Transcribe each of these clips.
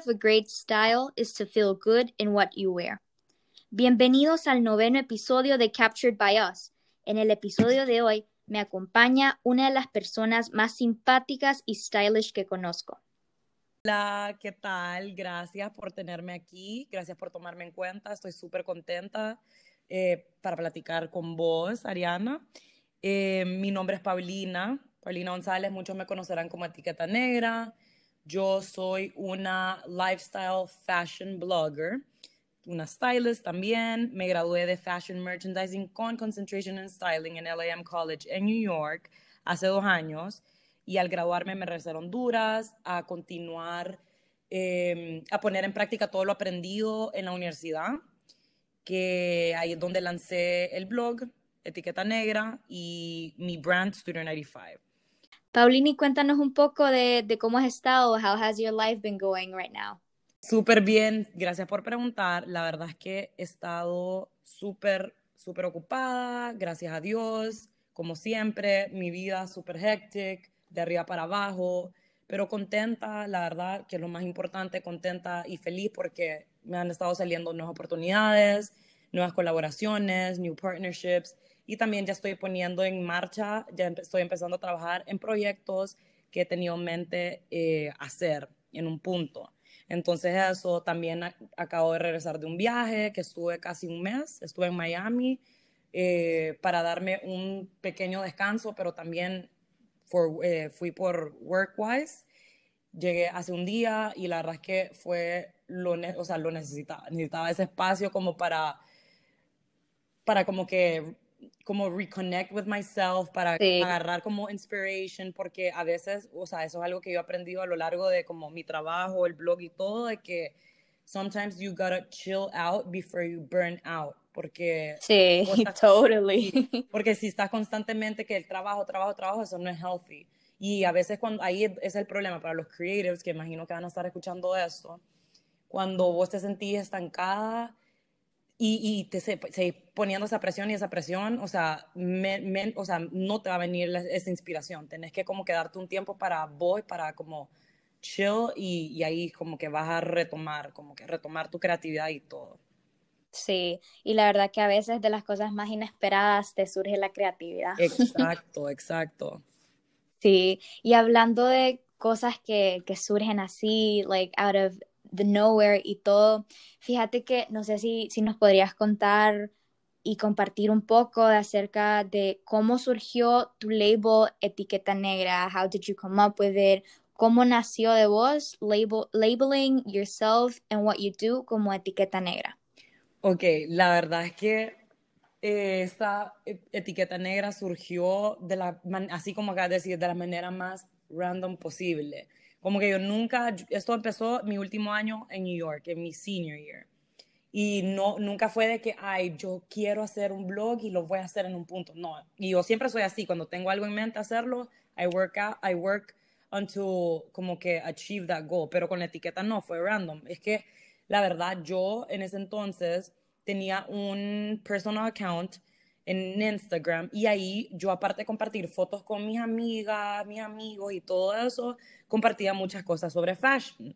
of a great style is to feel good in what you wear. Bienvenidos al noveno episodio de Captured by Us. En el episodio de hoy me acompaña una de las personas más simpáticas y stylish que conozco. Hola, ¿qué tal? Gracias por tenerme aquí, gracias por tomarme en cuenta, estoy súper contenta eh, para platicar con vos, Ariana. Eh, mi nombre es Paulina, Paulina González, muchos me conocerán como etiqueta negra. Yo soy una lifestyle fashion blogger una stylist también. Me gradué de Fashion Merchandising con Concentration in Styling en LAM College en New York hace dos años. Y al graduarme me regresé a Honduras a continuar, em, a poner en práctica todo lo aprendido en la universidad, que ahí es donde lancé el blog, Etiqueta Negra, y mi brand Student 95. Paulini, cuéntanos un poco de, cómo has estado. How has your life been going right now? Súper bien, gracias por preguntar. La verdad es que he estado súper, súper ocupada, gracias a Dios, como siempre, mi vida súper hectic, de arriba para abajo, pero contenta, la verdad que es lo más importante, contenta y feliz porque me han estado saliendo nuevas oportunidades, nuevas colaboraciones, new partnerships y también ya estoy poniendo en marcha, ya estoy empezando a trabajar en proyectos que he tenido en mente eh, hacer en un punto. Entonces eso, también acabo de regresar de un viaje que estuve casi un mes, estuve en Miami eh, para darme un pequeño descanso, pero también eh, fui por workwise. Llegué hace un día y la verdad es que fue lo, o sea, lo necesitaba, necesitaba ese espacio como para, para como que como reconnect with myself, para agarrar como inspiration, porque a veces, o sea, eso es algo que yo he aprendido a lo largo de como mi trabajo, el blog y todo, de que sometimes you gotta chill out before you burn out, porque... Sí, totally. Porque si estás constantemente que el trabajo, trabajo, trabajo, eso no es healthy. Y a veces cuando, ahí es el problema para los creatives, que imagino que van a estar escuchando esto, cuando vos te sentís estancada, y, y te poniendo esa presión y esa presión, o sea, o sea, no te va a venir esa inspiración. Tenés que como quedarte un tiempo para vos, para como chill y, y, ahí como que vas a retomar, como que retomar tu creatividad y todo. Sí, y la verdad que a veces de las cosas más inesperadas te surge la creatividad. Exacto, exacto. Sí, y hablando de cosas que, que surgen así, like out of the nowhere y todo. Fíjate que no sé si, si nos podrías contar y compartir un poco de acerca de cómo surgió tu label Etiqueta Negra. How did you come up with it? ¿Cómo nació de vos label, labeling yourself and what you do como Etiqueta Negra? Ok, la verdad es que eh, esta e, etiqueta negra surgió de la, así como acá de decir, de la manera más random posible. Como que yo nunca, esto empezó mi último año en New York, en mi senior year. Y no, nunca fue de que, ay, yo quiero hacer un blog y lo voy a hacer en un punto. No, y yo siempre soy así, cuando tengo algo en mente hacerlo, I work out, I work until como que achieve that goal. Pero con la etiqueta no, fue random. Es que la verdad, yo en ese entonces tenía un personal account en Instagram y ahí yo aparte de compartir fotos con mis amigas, mis amigos y todo eso, compartía muchas cosas sobre fashion.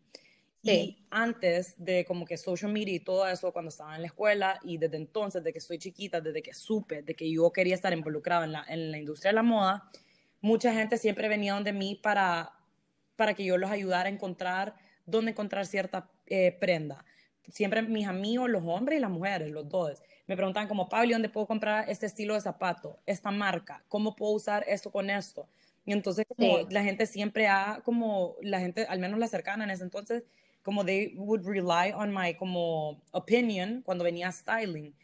Y antes de como que social media y todo eso, cuando estaba en la escuela y desde entonces, desde que soy chiquita, desde que supe de que yo quería estar involucrada en la, en la industria de la moda, mucha gente siempre venía donde mí para, para que yo los ayudara a encontrar dónde encontrar cierta eh, prenda. Siempre mis amigos, los hombres y las mujeres, los dos me preguntan como, Pablo, ¿dónde puedo comprar este estilo de zapato, esta marca? ¿Cómo puedo usar esto con esto? Y entonces como la gente siempre ha, como la gente, al menos la cercana en ese entonces, como they would rely on my como opinion cuando venía styling.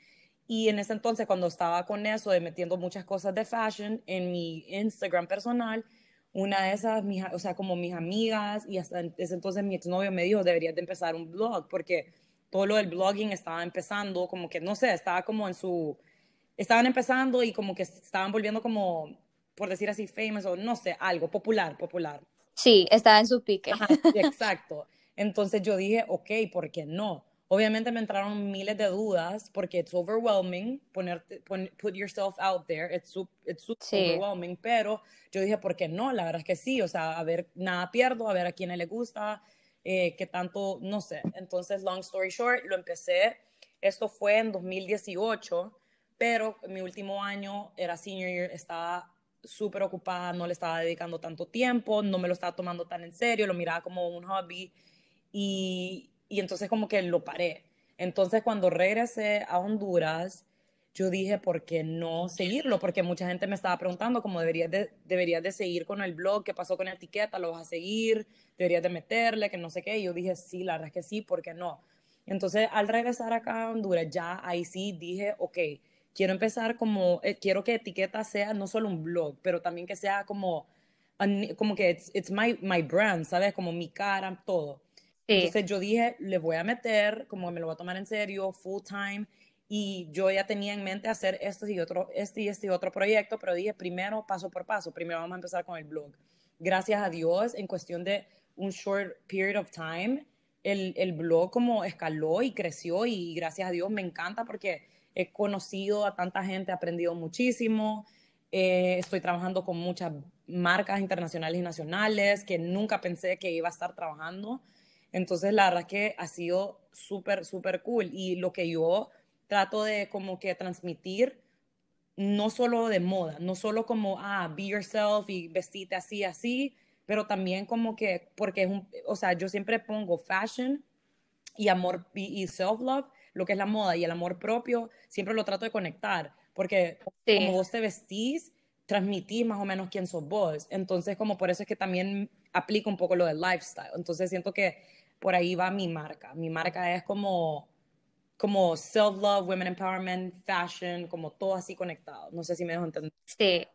Y en ese entonces, cuando estaba con eso, de metiendo muchas cosas de fashion en mi Instagram personal, una de esas, o sea, como mis amigas, y hasta ese entonces mi exnovio me dijo, deberías de empezar un blog, porque todo lo del blogging estaba empezando, como que, no sé, estaba como en su, estaban empezando y como que estaban volviendo como, por decir así, famous o no sé, algo popular, popular. Sí, estaba en su pique. exacto. Entonces yo dije, ok, ¿por qué no? Obviamente me entraron miles de dudas porque it's overwhelming, ponerte, put yourself out there, it's, it's super overwhelming, pero yo dije, ¿por qué no? La verdad es que sí, o sea, a ver, nada pierdo, a ver a quién le gusta, eh, qué tanto, no sé. Entonces, long story short, lo empecé, esto fue en 2018, pero mi último año era senior year, estaba súper ocupada, no le estaba dedicando tanto tiempo, no me lo estaba tomando tan en serio, lo miraba como un hobby y, y entonces como que lo paré. Entonces cuando regresé a Honduras, yo dije, ¿por qué no seguirlo? Porque mucha gente me estaba preguntando cómo deberías de, deberías de seguir con el blog, qué pasó con la etiqueta, lo vas a seguir, deberías de meterle, que no sé qué. Y yo dije, sí, la verdad es que sí, ¿por qué no? Entonces, al regresar acá a Honduras, ya ahí sí dije, ok, quiero empezar como, eh, quiero que etiqueta sea no solo un blog, pero también que sea como, como que it's, it's my, my brand, ¿sabes? Como mi cara, todo. Entonces yo dije, le voy a meter, como me lo voy a tomar en serio, full time, y yo ya tenía en mente hacer este y otro, este y este otro proyecto, pero dije primero paso por paso, primero vamos a empezar con el blog. Gracias a Dios, en cuestión de un short period of time, el, el blog como escaló y creció y gracias a Dios me encanta porque he conocido a tanta gente, he aprendido muchísimo, eh, estoy trabajando con muchas marcas internacionales y nacionales que nunca pensé que iba a estar trabajando. Entonces, la verdad que ha sido súper, súper cool. Y lo que yo trato de como que transmitir no solo de moda, no solo como, ah, be yourself y vestite así, así, pero también como que, porque es un, o sea, yo siempre pongo fashion y amor y, self-love, lo que es la moda y el amor propio, siempre lo trato de conectar, porque como vos te vestís, transmitís más o menos quién sos vos. Entonces, como por eso es que también aplico un poco lo del lifestyle. Entonces, siento que por ahí va mi marca. Mi marca es como como self-love, women empowerment, fashion, como todo así conectado. No sé si me dejo entender. Sí,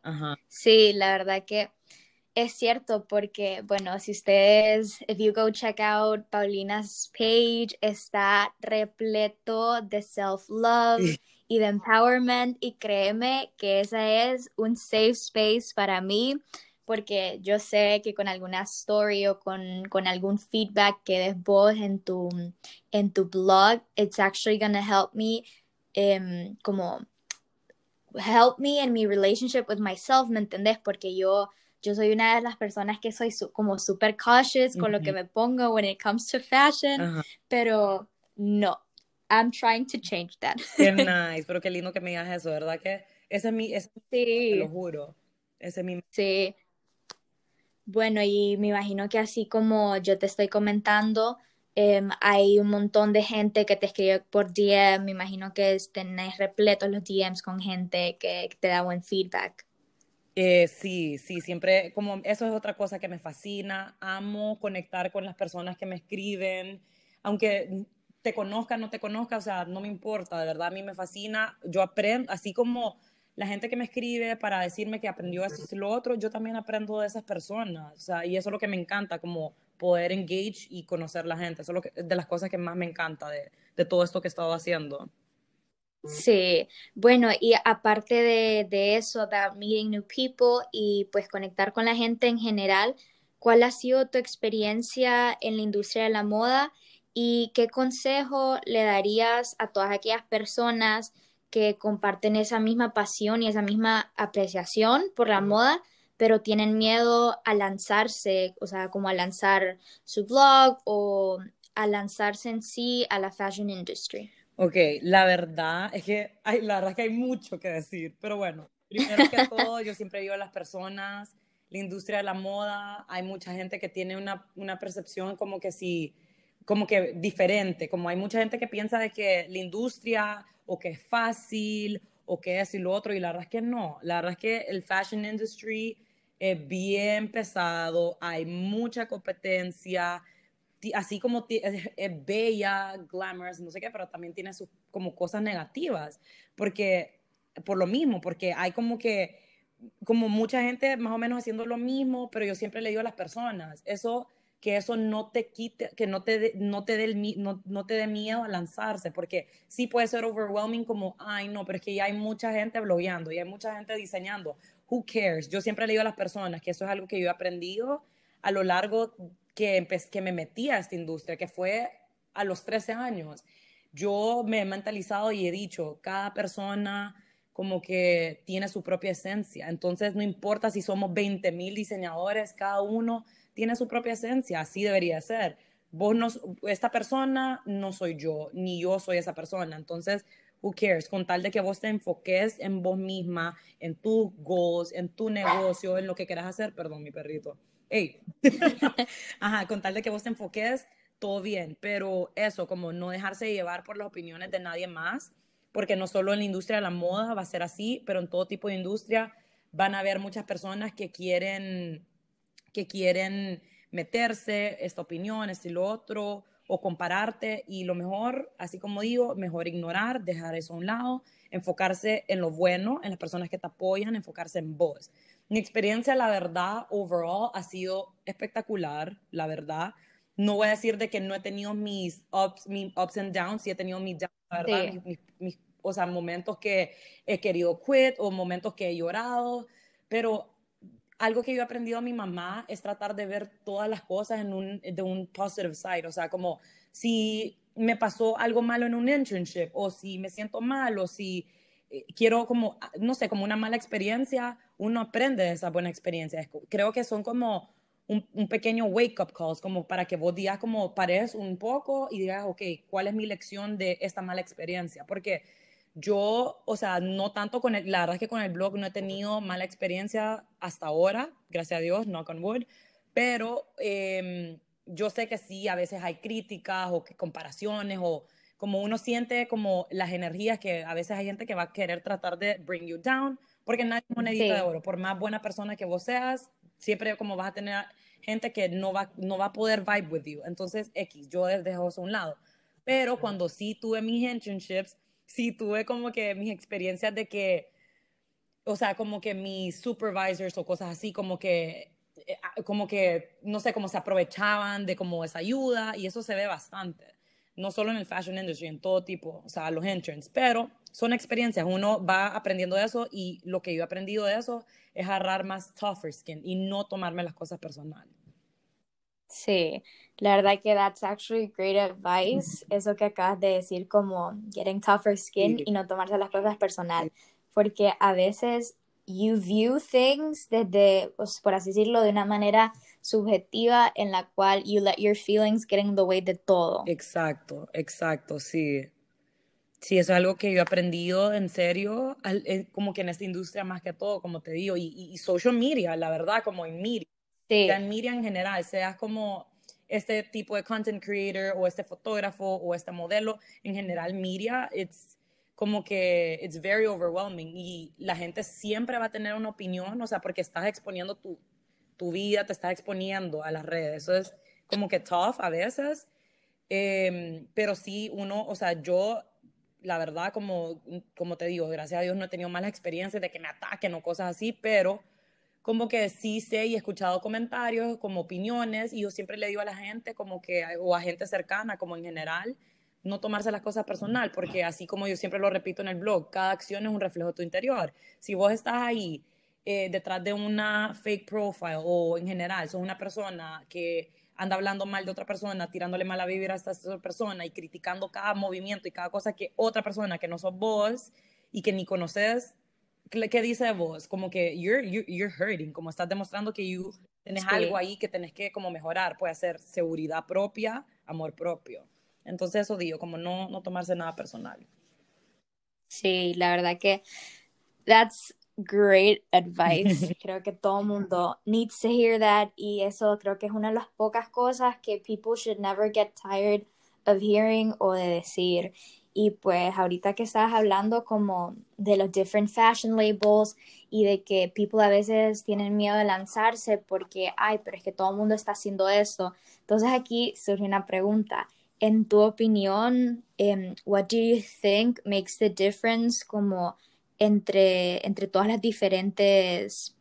sí, la verdad que es cierto porque, bueno, si ustedes, if you go check out Paulina's page, está repleto de self-love y de empowerment y créeme que esa es un safe space para mí porque yo sé que con alguna story o con, con algún feedback que des vos en tu, en tu blog, it's actually gonna help me um, como help me in my relationship with myself, ¿me entendés? Porque yo, yo soy una de las personas que soy como super cautious con lo que me pongo when it comes to fashion, pero no, I'm trying to change that. Qué nice, pero qué lindo que me digas eso, ¿verdad? Que ese es mi, ese, sí. te lo juro, ese es mi... Sí, bueno, y me imagino que así como yo te estoy comentando, em, hay un montón de gente que te escribe por DM. Me imagino que tenés repletos los DMs con gente que, te da buen feedback. Eh, sí, sí, siempre, como eso es otra cosa que me fascina. Amo conectar con las personas que me escriben, aunque te conozca, no te conozca, o sea, no me importa, de verdad, a mí me fascina. Yo aprendo, así como la gente que me escribe para decirme que aprendió esto y lo otro, yo también aprendo de esas personas. O sea, y eso es lo que me encanta, como poder engage y conocer la gente. Eso es lo de las cosas que más me encanta de, de todo esto que he estado haciendo. Sí, bueno, y aparte de, de, eso, about meeting new people y pues conectar con la gente en general, ¿cuál ha sido tu experiencia en la industria de la moda y qué consejo le darías a todas aquellas personas que comparten esa misma pasión y esa misma apreciación por la moda, pero tienen miedo a lanzarse, o sea, como a lanzar su blog o a lanzarse en sí a la fashion industry. Ok, la verdad es que hay, la verdad es que hay mucho que decir, pero bueno, primero que todo, yo siempre digo a las personas, la industria de la moda, hay mucha gente que tiene una, una percepción como que si, como que diferente, como hay mucha gente que piensa de que la industria o que es fácil o que es y lo otro, y la verdad es que no, la verdad es que el fashion industry es bien pesado, hay mucha competencia, así como es, bella, glamorous, no sé qué, pero también tiene sus como cosas negativas, porque por lo mismo, porque hay como que como mucha gente más o menos haciendo lo mismo, pero yo siempre le digo a las personas, eso que eso no te quite, que no te, no te dé no, no, te dé miedo a lanzarse, porque sí puede ser overwhelming como, ay, no, pero es que ya hay mucha gente blogueando, y hay mucha gente diseñando. Who cares? Yo siempre le digo a las personas que eso es algo que yo he aprendido a lo largo que, que me metí a esta industria, que fue a los 13 años. Yo me he mentalizado y he dicho, cada persona como que tiene su propia esencia. Entonces, no importa si somos 20 mil diseñadores, cada uno tiene su propia esencia, así debería ser. vos no, esta persona no soy yo, ni yo soy esa persona. Entonces, who cares? Con tal de que vos te enfoques en vos misma, en tus goals, en tu negocio, en lo que quieras hacer. Perdón, mi perrito. Ey. Ajá, con tal de que vos te enfoques, todo bien. Pero eso, como no dejarse llevar por las opiniones de nadie más, porque no solo en la industria de la moda va a ser así, pero en todo tipo de industria van a haber muchas personas que quieren, que quieren meterse, esta opinión, este y lo otro, o compararte y lo mejor, así como digo, mejor ignorar, dejar eso a un lado, enfocarse en lo bueno, en las personas que te apoyan, enfocarse en vos. Mi experiencia, la verdad, overall ha sido espectacular, la verdad. No voy a decir de que no he tenido mis ups, mis ups and downs, sí he tenido mis downs, la verdad, mis, o sea, momentos que he querido quit o momentos que he llorado, pero algo que yo he aprendido a mi mamá es tratar de ver todas las cosas en un, de un positive side, o sea, como si me pasó algo malo en un internship, o si me siento mal, o si eh, quiero como, no sé, como una mala experiencia, uno aprende de esa buena experiencia. Creo que son como un, un pequeño wake-up calls, como para que vos digas como pares un poco y digas, ok, ¿cuál es mi lección de esta mala experiencia? Porque yo, o sea, no tanto con el, la verdad es que con el blog no he tenido mala experiencia hasta ahora, gracias a Dios, no con wood, pero em, yo sé que sí, a veces hay críticas o comparaciones o como uno siente como las energías que a veces hay gente que va a querer tratar de bring you down, porque nadie es monedita de oro, por más buena persona que vos seas, siempre como vas a tener gente que no va, no va a poder vibe with you. Entonces, X, yo dejo eso a un lado. Pero cuando sí tuve mis internships, sí tuve como que mis experiencias de que, o sea, como que mis supervisors o cosas así, como que, eh, ah, como que, no sé, cómo se aprovechaban de como esa ayuda y eso se ve bastante. No solo en el fashion industry, en todo tipo, o sea, los interns, pero son experiencias, uno va aprendiendo de eso y lo que yo he aprendido de eso es agarrar más tougher skin y no tomarme las cosas personales. Sí, la verdad que that's actually great advice, eso que acabas de decir como getting tougher skin y no tomarse las cosas personal, porque a veces you view things desde, pues, por así decirlo, de una manera subjetiva en la cual you let your feelings get in the way de todo. Exacto, exacto, sí. Sí, eso es algo que yo he aprendido en serio, eh, como que en esta industria más que todo, como te digo, y, y social media, la verdad, como en media sí. en media en general, seas como este tipo de content creator o este fotógrafo o este modelo, en general media, it's como que it's very overwhelming y la gente siempre va a tener una opinión, o sea, porque estás exponiendo tu, tu vida, te estás exponiendo a las redes. Eso es como que tough a veces, em, pero sí uno, o sea, yo, la verdad, como, como te digo, gracias a Dios no he tenido malas experiencias de que me ataquen o cosas así, pero como que sí sé y he escuchado comentarios como opiniones y yo siempre le digo a la gente como que, o a gente cercana como en general, no tomarse las cosas personal, porque así como yo siempre lo repito en el blog, cada acción es un reflejo de tu interior. Si vos estás ahí eh, detrás de una fake profile o en general sos una persona que anda hablando mal de otra persona, tirándole mala vibra a esta persona y criticando cada movimiento y cada cosa que otra persona que no sos vos y que ni conoces ¿qué dice vos? Como que you're, you're, hurting, como estás demostrando que you tenés algo ahí que tenés que como mejorar, puede ser seguridad propia, amor propio. Entonces eso digo, como no, no tomarse nada personal. Sí, la verdad que that's great advice. creo que todo el mundo needs to hear that y eso creo que es una de las pocas cosas que people should never get tired of hearing o de decir. Y pues ahorita que estabas hablando como de los different fashion labels y de que people a veces tienen miedo de lanzarse porque, ay, pero es que todo el mundo está haciendo eso. Entonces aquí surge una pregunta. En tu opinión, um, what do you think makes the difference como entre, entre todas las diferentes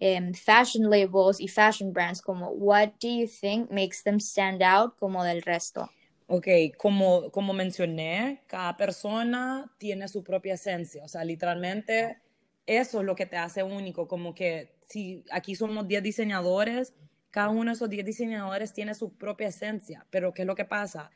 um, fashion labels y fashion brands? Como, what do you think makes them stand out como del resto? Ok, como, como mencioné, cada persona tiene su propia esencia, o sea, literalmente eso es lo que te hace único, como que si aquí somos 10 diseñadores, cada uno de esos 10 diseñadores tiene su propia esencia, pero ¿qué es lo que pasa?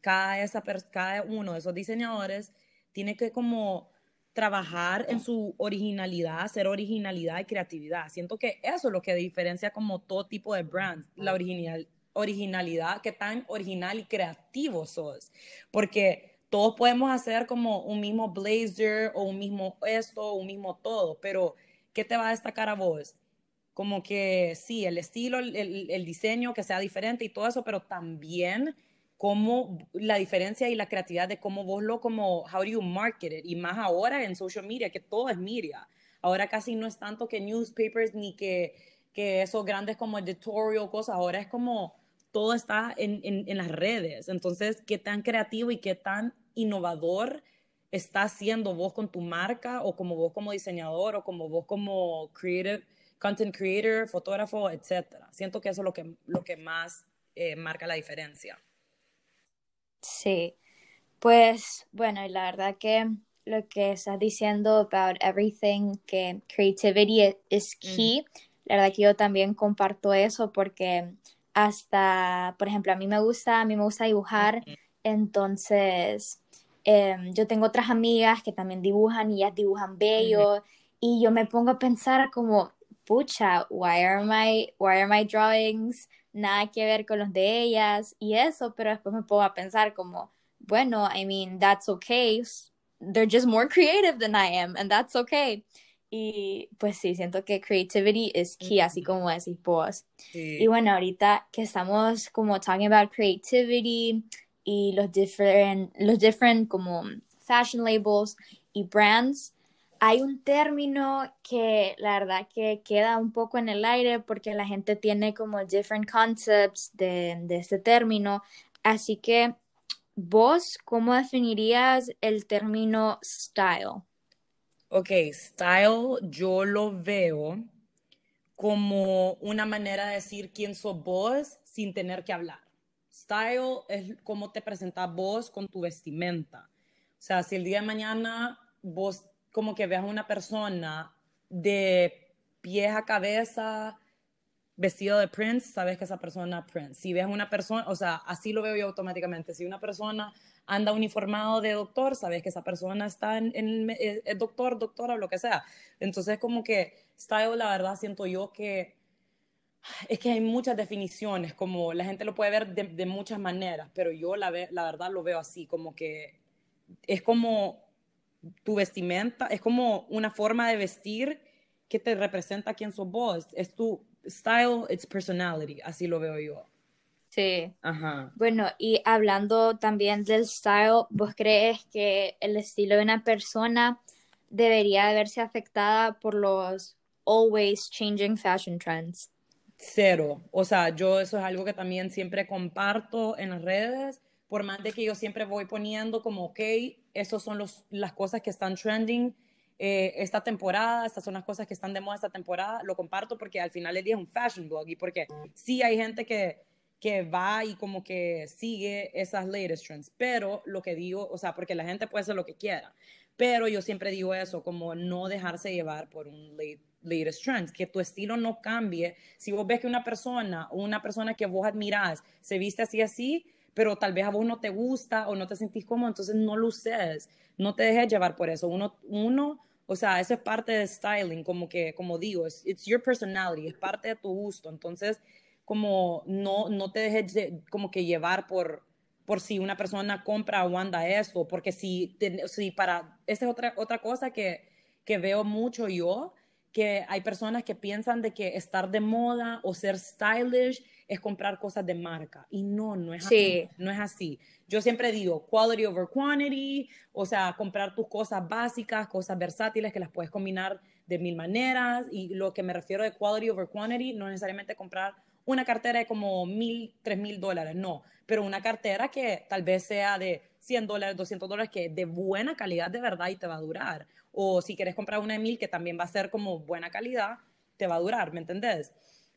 Cada, esa, cada uno de esos diseñadores tiene que como trabajar en su originalidad, hacer originalidad y creatividad. Siento que eso es lo que diferencia como todo tipo de brands, la original, originalidad, qué tan original y creativo sos. Porque todos podemos hacer como un mismo blazer o un mismo esto, un mismo todo, pero ¿qué te va a destacar a vos? Como que sí, el estilo, el, el diseño, que sea diferente y todo eso, pero también cómo la diferencia y la creatividad de cómo vos lo como how do you market it y más ahora en social media que todo es media ahora casi no es tanto que newspapers ni que que esos grandes como editorial cosas ahora es como todo está en, en, en las redes. Entonces qué tan creativo y qué tan innovador está haciendo vos con tu marca o como vos como diseñador o como vos como creative content creator fotógrafo etcétera siento que eso es lo que lo que más eh, marca la diferencia. Sí, pues bueno, la verdad que lo que estás diciendo about everything, que creativity is key, la verdad que yo también comparto eso porque hasta, por ejemplo, a mí me gusta, a mí me gusta dibujar, entonces em, yo tengo otras amigas que también dibujan y ellas dibujan bello y yo me pongo a pensar como, pucha, why are my, why are my drawings nada que ver con los de ellas y eso, pero después me pongo a pensar como, bueno, I mean, that's okay. They're just more creative than I am, and that's okay. Y pues sí, siento que creativity is key, así como decís vos. Y bueno, ahorita que estamos como talking about creativity y los different, los different como fashion labels y brands, hay un término que la verdad que queda un poco en el aire porque la gente tiene como different concepts de, de este término. Así que, vos, ¿cómo definirías el término style? Ok, style yo lo veo como una manera de decir quién sos vos sin tener que hablar. Style es cómo te presentas vos con tu vestimenta. O sea, si el día de mañana vos como que veas una persona de pies a cabeza vestido de Prince, sabes que esa persona es Prince. Si ves una persona, o sea, así lo veo yo automáticamente. Si una persona anda uniformado de doctor, sabes que esa persona está en, el eh, doctor, doctora, lo que sea. Entonces, como que style, la verdad, siento yo que es que hay muchas definiciones, como la gente lo puede ver de, de muchas maneras, pero yo la, ve, la verdad lo veo así, como que es como tu vestimenta, es como una forma de vestir que te representa quién sos vos. Es tu style, it's personality, así lo veo yo. Sí. Ajá. Bueno, y hablando también del style, ¿vos crees que el estilo de una persona debería verse afectada por los always changing fashion trends? Cero. O sea, yo eso es algo que también siempre comparto en las redes por más de que yo siempre voy poniendo como, ok, esas son los, las cosas que están trending eh, esta temporada, estas son las cosas que están de moda esta temporada, lo comparto porque al final del día es un fashion blog y porque sí hay gente que, que va y como que sigue esas latest trends, pero lo que digo, o sea, porque la gente puede hacer lo que quiera, pero yo siempre digo eso, como no dejarse llevar por un late, latest trends, que tu estilo no cambie. Si vos ves que una persona, una persona que vos admirás, se viste así así, pero tal vez a vos no te gusta o no te sentís cómodo, entonces no lo no te dejes llevar por eso. Uno, uno o sea, eso es parte de styling, como que, como digo, es it's your personality, es parte de tu gusto, entonces como no, no te dejes como que llevar por, por si una persona compra o anda eso, porque si, si para, esa es otra, otra cosa que, que veo mucho yo, que hay personas que piensan de que estar de moda o ser stylish es comprar cosas de marca. Y no, no es así. No es así. Yo siempre digo quality over quantity, o sea, comprar tus cosas básicas, cosas versátiles que las puedes combinar de mil maneras. Y lo que me refiero de quality over quantity, no necesariamente comprar una cartera de como mil, tres mil dólares, no, pero una cartera que tal vez sea de 100 dólares, 200 dólares, que de buena calidad de verdad y te va a durar. O si quieres comprar una de mil que también va a ser como buena calidad, te va a durar, ¿me entendés?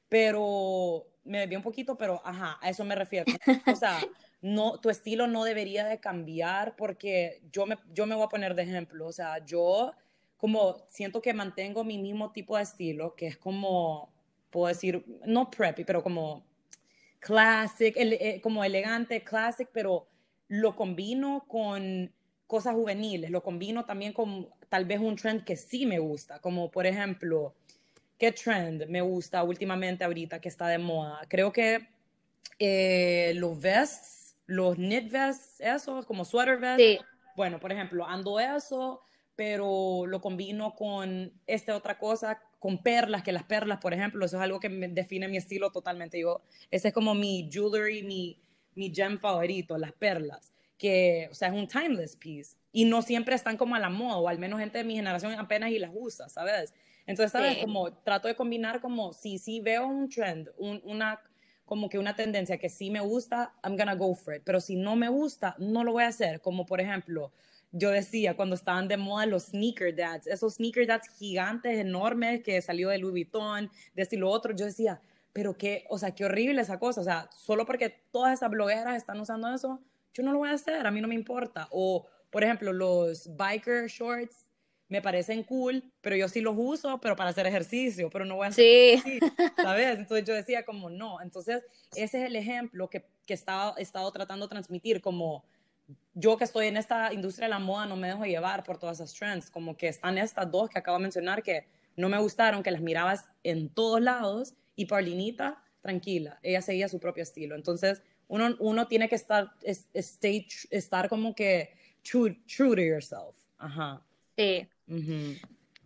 Pero me desvié un poquito, pero ajá, a eso me refiero. O sea, no, tu estilo no debería de cambiar porque yo me, yo me voy a poner de ejemplo. O sea, yo como siento que mantengo mi mismo tipo de estilo, que es como, puedo decir, no preppy, pero como classic, eh, como elegante, classic, pero lo combino con cosas juveniles, lo combino también con tal vez un trend que sí me gusta, como por ejemplo, ¿qué trend me gusta últimamente ahorita que está de moda? Creo que eh, los vests, los knit vests, eso, como sweater vests. Sí. Bueno, por ejemplo, ando eso, pero lo combino con esta otra cosa, con perlas, que las perlas, por ejemplo, eso es algo que me define mi estilo totalmente. Yo, ese es como mi jewelry, mi, mi gem favorito, las perlas, que, o sea, es un timeless piece. Y no siempre están como a la moda, o al menos gente de mi generación apenas y las usa, ¿sabes? Entonces, ¿sabes? Sí. Como trato de combinar como, si sí veo un trend, un, una, como que una tendencia que sí me gusta, I'm gonna go for it. Pero si no me gusta, no lo voy a hacer. Como por ejemplo, yo decía cuando estaban de moda los sneaker dads, esos sneaker dads gigantes, enormes, que salió de Louis Vuitton, de esto y lo otro, yo decía, pero qué, o sea, qué horrible esa cosa, o sea, solo porque todas esas blogueras están usando eso, yo no lo voy a hacer, a mí no me importa. O, por ejemplo, los biker shorts me parecen cool, pero yo sí los uso, pero para hacer ejercicio, pero no voy a hacer Sí. ¿sabes? Entonces yo decía como no, entonces ese es el ejemplo que, que estaba, he estado tratando de transmitir, como yo que estoy en esta industria de la moda no me dejo llevar por todas esas trends, como que están estas dos que acabo de mencionar que no me gustaron, que las mirabas en todos lados y Paulinita, tranquila, ella seguía su propio estilo. Entonces uno, uno tiene que estar, es, stay, estar como que true, true to yourself. Ajá. Sí.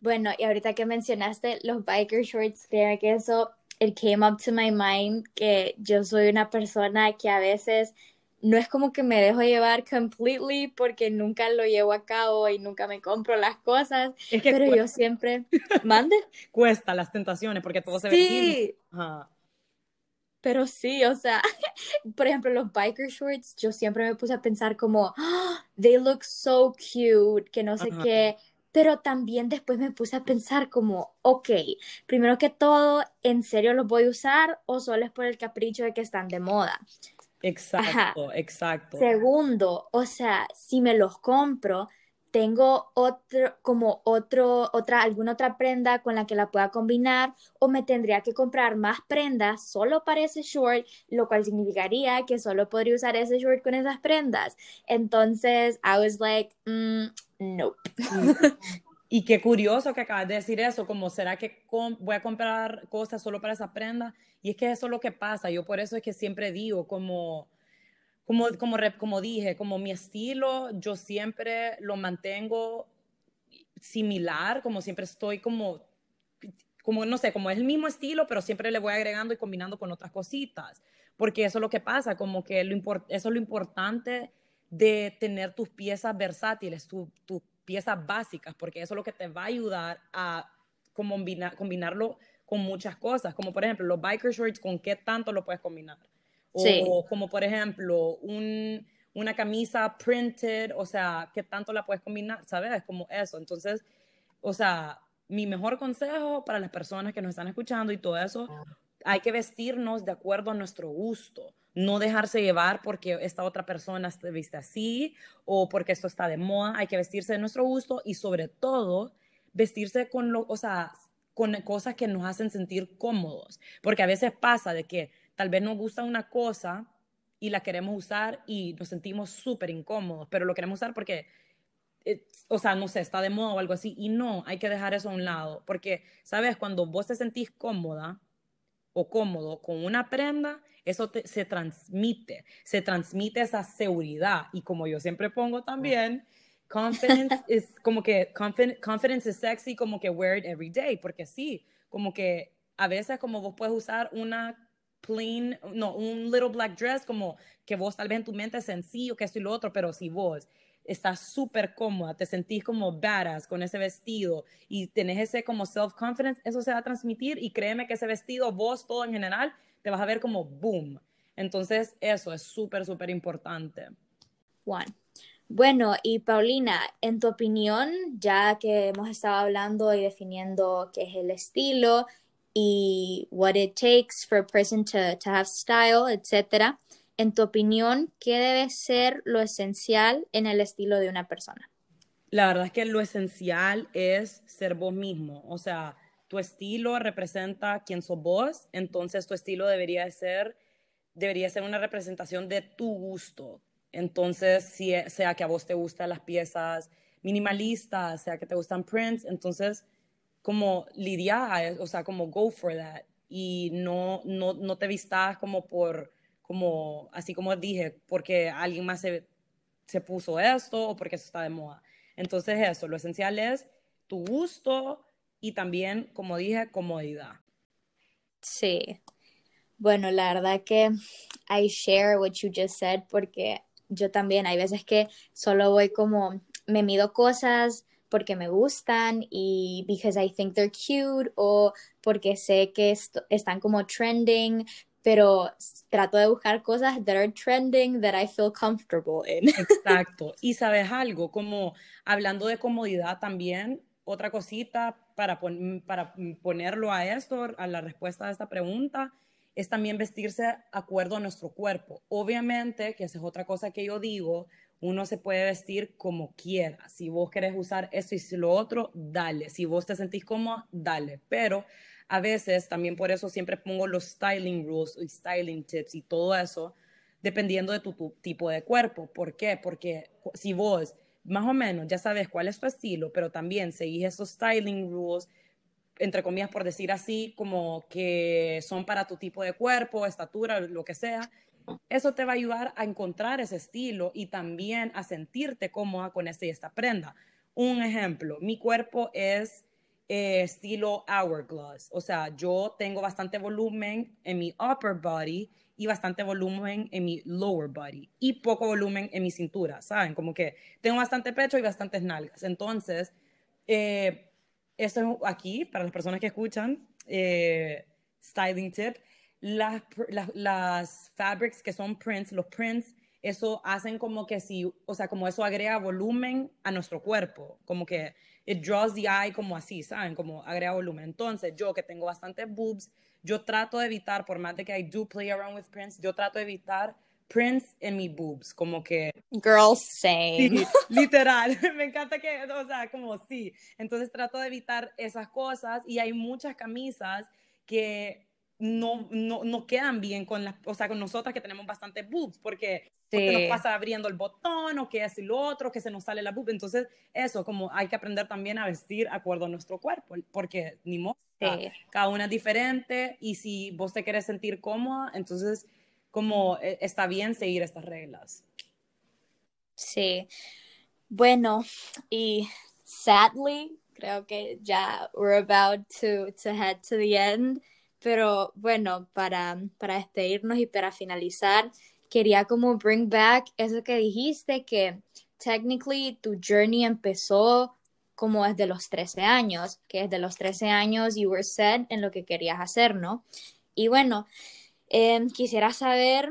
Bueno, y ahorita que mencionaste los biker shorts, creo que eso, it came up to my mind, que yo soy una persona que a veces no es como que me dejo llevar completely porque nunca lo llevo a cabo y nunca me compro las cosas, Es que pero cuesta, yo siempre, mande, cuesta las tentaciones porque todo se ve sí, Ajá. pero sí, o sea, por ejemplo, los biker shorts, yo siempre me puse a pensar como, "Ah, they look so cute, que no sé Ajá. qué, pero también después me puse a pensar como, ok, primero que todo, ¿en serio los voy a usar o solo es por el capricho de que están de moda? Ajá. Exacto, exacto. Segundo, o sea, si me los compro, tengo otro, como otro, otra, alguna otra prenda con la que la pueda combinar, o me tendría que comprar más prendas solo para ese short, lo cual significaría que solo podría usar ese short con esas prendas. Entonces, I was like, mm, nope. Y qué curioso que acabas de decir eso, como será que voy a comprar cosas solo para esa prenda. Y es que eso es lo que pasa. Yo por eso es que siempre digo, como, como, como, como dije, como mi estilo, yo siempre lo mantengo similar, como siempre estoy como, como, no sé, como es el mismo estilo, pero siempre le voy agregando y combinando con otras cositas. Porque eso es lo que pasa, como que lo eso es lo importante de tener tus piezas versátiles, tu- tus piezas básicas, porque eso es lo que te va a ayudar a como combina- combinarlo con muchas cosas, como por ejemplo los biker shorts, ¿con qué tanto lo puedes combinar? O Sí. como por ejemplo un, una camisa printed, o sea, ¿qué tanto la puedes combinar? ¿Sabes? Como eso. Entonces, o sea, mi mejor consejo para las personas que nos están escuchando y todo eso, hay que vestirnos de acuerdo a nuestro gusto, no dejarse llevar porque esta otra persona se viste así o porque esto está de moda, hay que vestirse de nuestro gusto y sobre todo vestirse con lo, o sea, con cosas que nos hacen sentir cómodos, porque a veces pasa de que tal vez nos gusta una cosa y la queremos usar y nos sentimos súper incómodos, pero lo queremos usar porque eh, o sea, no sé, está de moda o algo así. Y no, hay que dejar eso a un lado. Porque, ¿sabes? Cuando vos te sentís cómoda o cómodo con una prenda, eso te- se transmite. Se transmite esa seguridad. Y como yo siempre pongo también, confidence es como que confidence, confidence is sexy, como que wear it every day. Porque sí, como que a veces como vos puedes usar una plain, no, un little black dress, como que vos tal vez en tu mente es sencillo, que esto y lo otro, pero si vos estás súper cómoda, te sentís como badass con ese vestido y tenés ese como self-confidence, eso se va a transmitir y créeme que ese vestido, vos, todo en general, te vas a ver como boom. Entonces, eso es súper, súper importante. Juan. Bueno, y Paulina, en tu opinión, ya que hemos estado hablando y definiendo qué es el estilo y what it takes for a person to, to have style, etcétera, en tu opinión, ¿qué debe ser lo esencial en el estilo de una persona? La verdad es que lo esencial es ser vos mismo. O sea, tu estilo representa quién sos vos, entonces tu estilo debería ser, debería ser una representación de tu gusto. Entonces, si, e, sea que a vos te gustan las piezas minimalistas, sea que te gustan prints, entonces como lidiar, o sea, como go for that y no, no, no te vistas como por como, así como dije, porque alguien más se, se puso esto o porque eso está de moda. Entonces eso, lo esencial es tu gusto y también, como dije, comodidad. Sí. Bueno, la verdad que I share what you just said porque yo también hay veces que solo voy como, me mido cosas porque me gustan y because I think they're cute o porque sé que están como trending, pero trato de buscar cosas that are trending that I feel comfortable in. Exacto. Y sabes algo, como hablando de comodidad también, otra cosita para, para ponerlo a esto, a la respuesta a esta pregunta, es también vestirse acuerdo a nuestro cuerpo. Obviamente, que esa es otra cosa que yo digo, uno se puede vestir como quiera. Si vos querés usar esto y lo otro, dale. Si vos te sentís cómoda, dale. Pero a veces, también por eso siempre pongo los styling rules y styling tips y todo eso, dependiendo de tu, tu tipo de cuerpo. ¿Por qué? Porque si vos más o menos ya sabes cuál es tu estilo, pero también seguís esos styling rules, entre comillas, por decir así, como que son para tu tipo de cuerpo, estatura, lo que sea, eso te va a ayudar a encontrar ese estilo y también a sentirte cómoda con este y esta prenda. Un ejemplo, mi cuerpo es eh, estilo hourglass, o sea, yo tengo bastante volumen en mi upper body y bastante volumen en mi lower body y poco volumen en mi cintura, ¿saben? Como que tengo bastante pecho y bastantes nalgas. Entonces, eh, esto es aquí, para las personas que escuchan, eh, styling tip, las, las, fabrics que son prints, los prints, eso hacen como que si, o sea, como eso agrega volumen a nuestro cuerpo, como que it draws the eye como así, ¿saben? Como agrega volumen. Entonces, yo que tengo bastantes boobs, yo trato de evitar, por más de que I do play around with prints, yo trato de evitar prints en mis boobs, como que... Girls same. literal, me encanta que, o sea, como sí. Entonces trato de evitar esas cosas y hay muchas camisas que no, no, no quedan bien con las, o sea, con nosotras que tenemos bastante boobs, porque, nos pasa abriendo el botón o que es lo otro, que se nos sale la boob. Entonces, eso, como hay que aprender también a vestir acuerdo a nuestro cuerpo, porque ni modo, cada una es diferente y si vos te quieres sentir cómoda, entonces, como e, está bien seguir estas reglas. Sí. Bueno, y sadly, creo que ya we're about to, to head to the end. Pero bueno, para, para despedirnos y para finalizar, quería como bring back eso que dijiste, que technically tu journey empezó como desde los 13 años, que desde los 13 años you were set en lo que querías hacer, ¿no? Y bueno, em, quisiera saber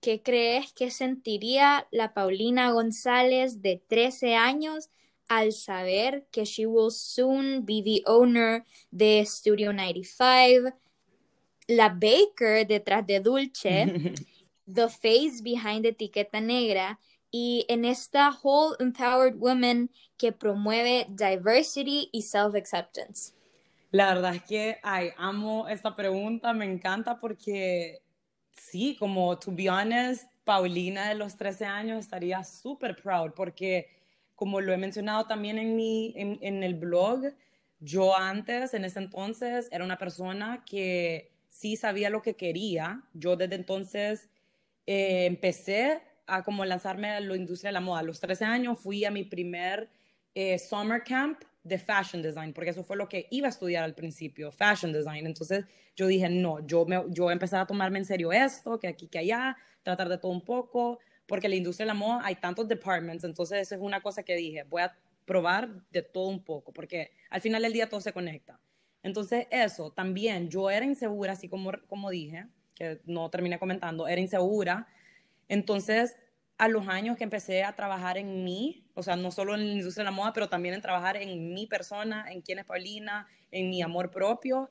qué crees que sentiría la Paulina González de 13 años al saber que she will soon be the owner de Studio 95, la Baker detrás de Dulce, The Face behind Etiqueta Negra y en esta Whole Empowered Woman que promueve diversity y self-acceptance. La verdad es que ay, amo esta pregunta, me encanta porque sí, como to be honest, Paulina de los 13 años estaría súper proud porque como lo he mencionado también en, mi, en, en el blog, yo antes, en ese entonces, era una persona que sí sabía lo que quería. Yo desde entonces eh, empecé a como lanzarme a la industria de la moda. A los 13 años fui a mi primer eh, summer camp de fashion design, porque eso fue lo que iba a estudiar al principio, fashion design. Entonces yo dije, no, yo, me, yo empecé a tomarme en serio esto, que aquí, que allá, tratar de todo un poco, porque la industria de la moda hay tantos departments, entonces eso es una cosa que dije, voy a probar de todo un poco, porque al final del día todo se conecta. Entonces, eso, también yo era insegura, así como, como dije, que no terminé comentando, era insegura. Entonces, a los años que empecé a trabajar en mí, o sea, no solo en la industria de la moda, pero también en trabajar en mi persona, en quién es Paulina, en mi amor propio,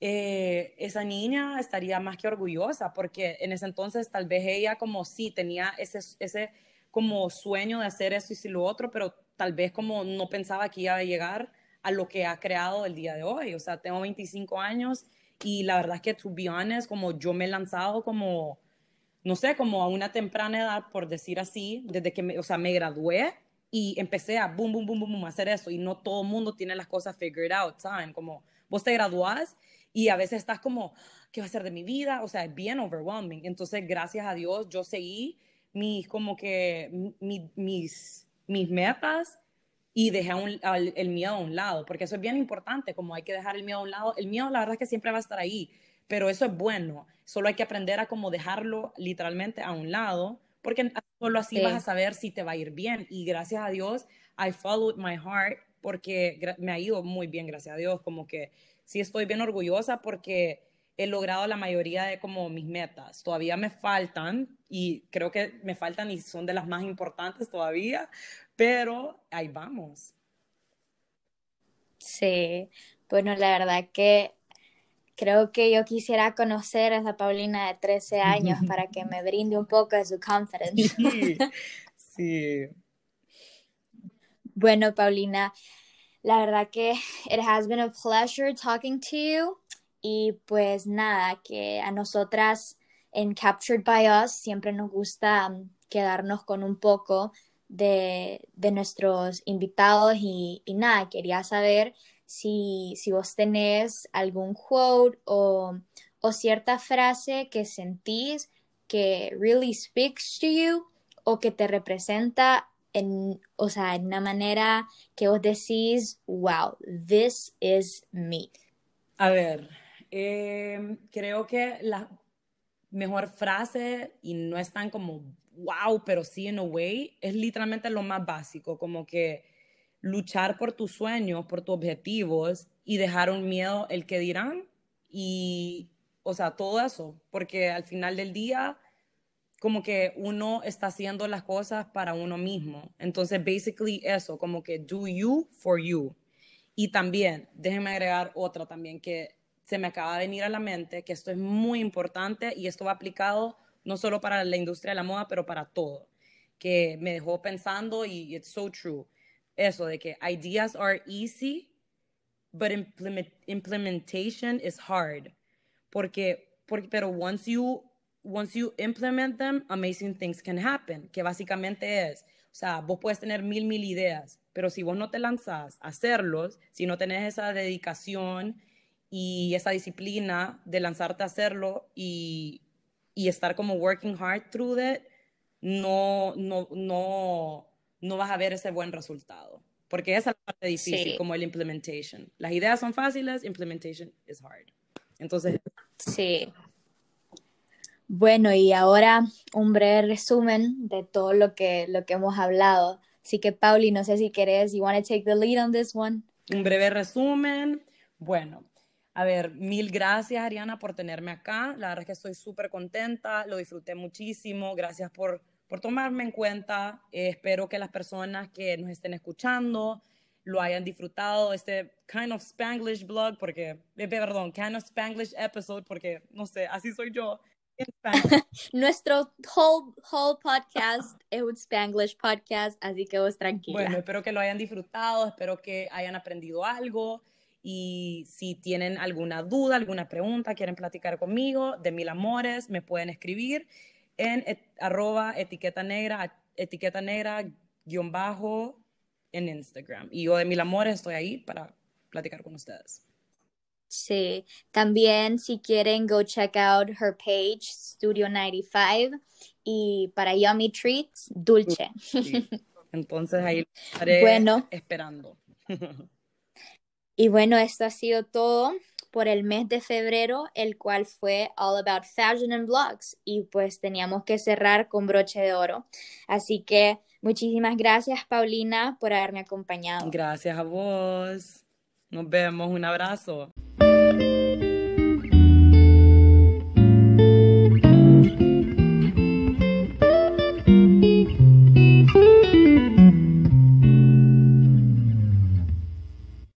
eh, esa niña estaría más que orgullosa, porque en ese entonces tal vez ella como sí tenía ese, ese como sueño de hacer eso y si lo otro, pero tal vez como no pensaba que iba a llegar a lo que ha creado el día de hoy. O sea, tengo 25 años y la verdad es que, to be honest, como yo me he lanzado como, no sé, como a una temprana edad, por decir así, desde que, me, o sea, me gradué y empecé a boom, boom, boom, boom, a hacer eso y no todo el mundo tiene las cosas figured out, ¿saben? Como vos te graduás y a veces estás como, ¿qué va a ser de mi vida? O sea, es bien overwhelming. Entonces, gracias a Dios, yo seguí mis, como que, mis, mis metas y dejé el miedo a un lado, porque eso es bien importante, como hay que dejar el miedo a un lado. El miedo, la verdad es que siempre va a estar ahí, pero eso es bueno. Solo hay que aprender a como dejarlo literalmente a un lado, porque solo así vas a saber si te va a ir bien. Y gracias a Dios, I followed my heart, porque me ha ido muy bien, gracias a Dios. Como que sí estoy bien orgullosa porque he logrado la mayoría de como mis metas. Todavía me faltan y creo que me faltan y son de las más importantes todavía, pero ahí vamos. Sí, bueno, la verdad que creo que yo quisiera conocer a esa Paulina de 13 años para que me brinde un poco de su confidence. Sí. Bueno, Paulina, la verdad que it has been a pleasure talking to you. Y pues nada, que a nosotras en Captured by Us siempre nos gusta um, quedarnos con un poco de, nuestros invitados y, nada, quería saber si, si vos tenés algún quote o, o cierta frase que sentís que really speaks to you o que te representa en, o sea, en una manera que vos decís, wow, this is me. A ver, em, creo que la mejor frase, y no es tan como wow, pero sí en a way, es literalmente lo más básico, como que luchar por tus sueños, por tus objetivos y dejar un miedo el que dirán y, o sea, todo eso, porque al final del día, como que uno está haciendo las cosas para uno mismo. Entonces, basically eso, como que do you for you. Y también, déjenme agregar otra también que se me acaba de venir a la mente, que esto es muy importante y esto va aplicado no solo para la industria de la moda, pero para todo, que me dejó pensando y it's so true. Eso de que ideas are easy, but implementation is hard. Porque, porque, pero once you, once you implement them, amazing things can happen, que básicamente es, o sea, vos puedes tener mil, mil ideas, pero si vos no te lanzás a hacerlos, si no tenés esa dedicación y esa disciplina de lanzarte a hacerlo y, y estar como working hard through it, no, no, no, no vas a ver ese buen resultado. Porque esa es la parte difícil, como el implementation. Las ideas son fáciles, implementation is hard. Entonces. Sí. Bueno, y ahora un breve resumen de todo lo que, lo que hemos hablado. Así que, Pauli, no sé si querés, you want to take the lead on this one? Un breve resumen. Bueno, a ver, mil gracias Ariana por tenerme acá. La verdad es que estoy súper contenta, lo disfruté muchísimo. Gracias por, por tomarme en cuenta. Eh, espero que las personas que nos estén escuchando lo hayan disfrutado, este kind of Spanglish blog, porque, eh, perdón, kind of Spanglish episode, porque, no sé, así soy yo. Nuestro whole, whole podcast es un Spanglish podcast, así que vos tranquila. Bueno, espero que lo hayan disfrutado, espero que hayan aprendido algo. Y si tienen alguna duda, alguna pregunta, quieren platicar conmigo, de mil amores, me pueden escribir en arroba etiqueta negra, etiqueta negra guion bajo en Instagram. Y yo de mil amores estoy ahí para platicar con ustedes. Sí, también si quieren, go check out her page, Studio 95, y para Yummy Treats, Dulce. Entonces ahí estaré bueno. esperando. Y bueno, esto ha sido todo por el mes de febrero, el cual fue All About Fashion and Blogs. Y pues teníamos que cerrar con broche de oro. Así que muchísimas gracias, Paulina, por haberme acompañado. Gracias a vos. Nos vemos. Un abrazo.